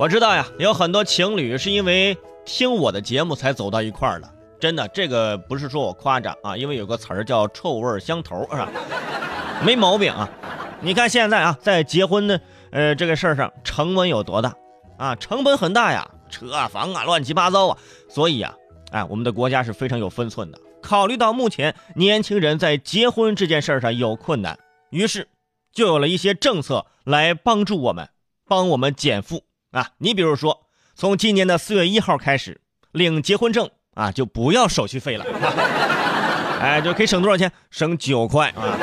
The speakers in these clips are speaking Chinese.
我知道呀，有很多情侣是因为听我的节目才走到一块儿的。真的，这个不是说我夸张啊，因为有个词儿叫臭味相投，是吧？没毛病啊。你看现在啊，在结婚的呃这个事儿上，成本有多大啊？成本很大呀，车啊房啊乱七八糟啊。所以啊，哎，我们的国家是非常有分寸的。考虑到目前年轻人在结婚这件事儿上有困难，于是就有了一些政策来帮助我们，帮我们减负啊。你比如说，从今年的四月一号开始，领结婚证。啊，就不要手续费了，哎，就可以省多少钱？省九块啊！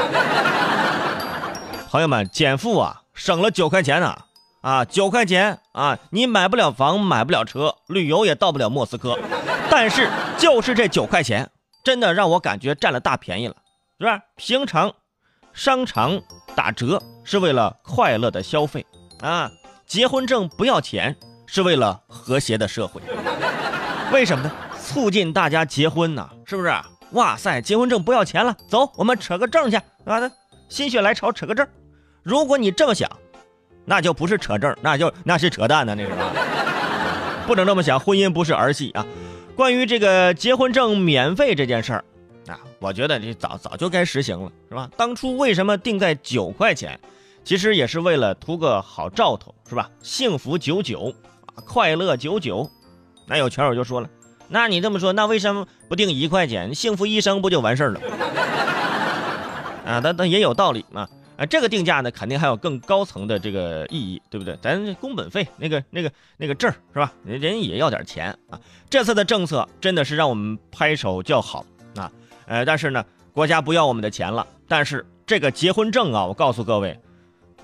朋友们，减负啊，省了九块钱呢！啊，九块钱啊，你买不了房，买不了车，旅游也到不了莫斯科，但是就是这九块钱，真的让我感觉占了大便宜了，是吧？平常商场打折是为了快乐的消费啊，结婚证不要钱是为了和谐的社会，为什么呢？促进大家结婚呢，是不是？哇塞，结婚证不要钱了，走，我们扯个证去，啊，心血来潮扯个证。如果你这么想，那就不是扯证，那就那是扯淡呢，那个不能这么想，婚姻不是儿戏啊。关于这个结婚证免费这件事儿啊，我觉得这早早就该实行了，是吧？当初为什么定在九块钱？其实也是为了图个好兆头，是吧？幸福久久，快乐久久。那有圈友就说了。那你这么说，那为什么不定一块钱，幸福一生不就完事儿了？啊，但但也有道理嘛。啊，这个定价呢，肯定还有更高层的这个意义，对不对？咱工本费那个那个那个证是吧？人人也要点钱啊。这次的政策真的是让我们拍手叫好啊。呃，但是呢，国家不要我们的钱了。但是这个结婚证啊，我告诉各位，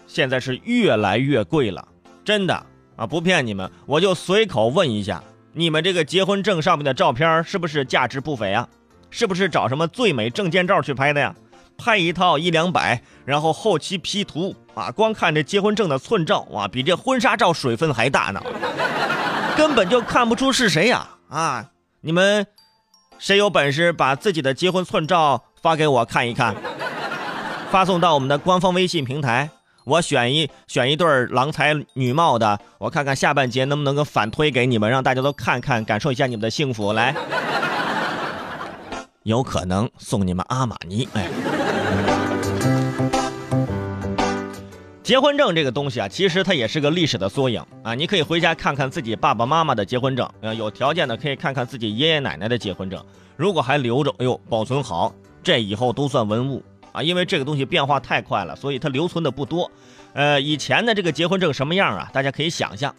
现在是越来越贵了，真的啊，不骗你们，我就随口问一下。你们这个结婚证上面的照片是不是价值不菲啊？是不是找什么最美证件照去拍的呀？拍一套一两百，然后后期 P 图啊，光看这结婚证的寸照哇，比这婚纱照水分还大呢，根本就看不出是谁呀！啊，你们谁有本事把自己的结婚寸照发给我看一看，发送到我们的官方微信平台。我选一选一对郎才女貌的，我看看下半节能不能够反推给你们，让大家都看看，感受一下你们的幸福。来，有可能送你们阿玛尼。哎，结婚证这个东西啊，其实它也是个历史的缩影啊。你可以回家看看自己爸爸妈妈的结婚证，呃，有条件的可以看看自己爷爷奶奶的结婚证。如果还留着，哎呦，保存好，这以后都算文物。啊，因为这个东西变化太快了，所以它留存的不多。呃，以前的这个结婚证什么样啊？大家可以想象，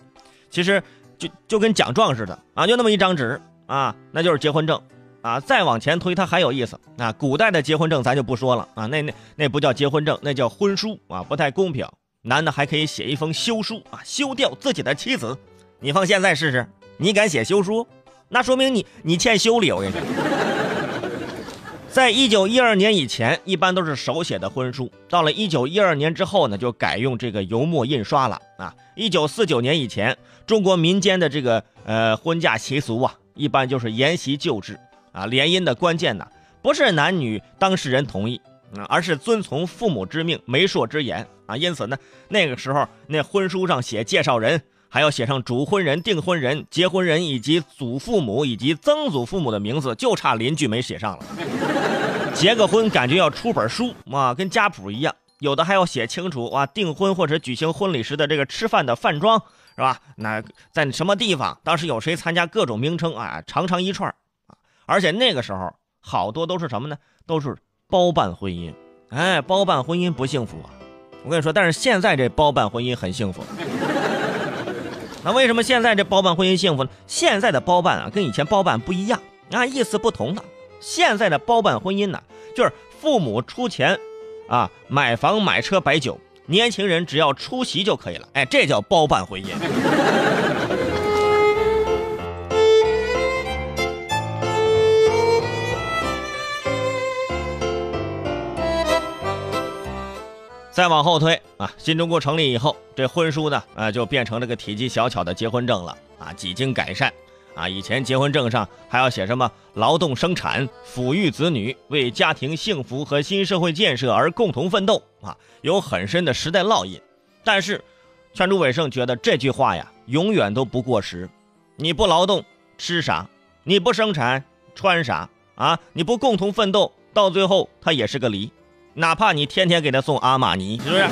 其实就就跟奖状似的啊，就那么一张纸啊，那就是结婚证啊。再往前推，它还有意思啊。古代的结婚证咱就不说了啊，那那那不叫结婚证，那叫婚书啊，不太公平。男的还可以写一封休书啊，休掉自己的妻子。你放现在试试，你敢写休书？那说明你你欠修理，我跟你说。在一九一二年以前，一般都是手写的婚书。到了一九一二年之后呢，就改用这个油墨印刷了啊。一九四九年以前，中国民间的这个呃婚嫁习俗啊，一般就是沿袭旧制啊。联姻的关键呢，不是男女当事人同意啊，而是遵从父母之命、媒妁之言啊。因此呢，那个时候那婚书上写介绍人。还要写上主婚人、订婚人、结婚人以及祖父母以及曾祖父母的名字，就差邻居没写上了。结个婚感觉要出本书啊，跟家谱一样。有的还要写清楚哇，订婚或者举行婚礼时的这个吃饭的饭庄是吧？那在什么地方？当时有谁参加？各种名称啊，长长一串啊。而且那个时候好多都是什么呢？都是包办婚姻。哎，包办婚姻不幸福啊！我跟你说，但是现在这包办婚姻很幸福。那为什么现在这包办婚姻幸福呢？现在的包办啊，跟以前包办不一样啊，意思不同的。现在的包办婚姻呢，就是父母出钱，啊，买房买车摆酒，年轻人只要出席就可以了。哎，这叫包办婚姻。再往后推啊新中国成立以后这婚书呢啊就变成这个体积小巧的结婚证了啊几经改善啊以前结婚证上还要写什么劳动生产抚育子女为家庭幸福和新社会建设而共同奋斗啊有很深的时代烙印。但是劝朱伟胜觉得这句话呀永远都不过时。你不劳动吃啥你不生产穿啥啊你不共同奋斗到最后它也是个梨哪怕你天天给他送阿玛尼是不是？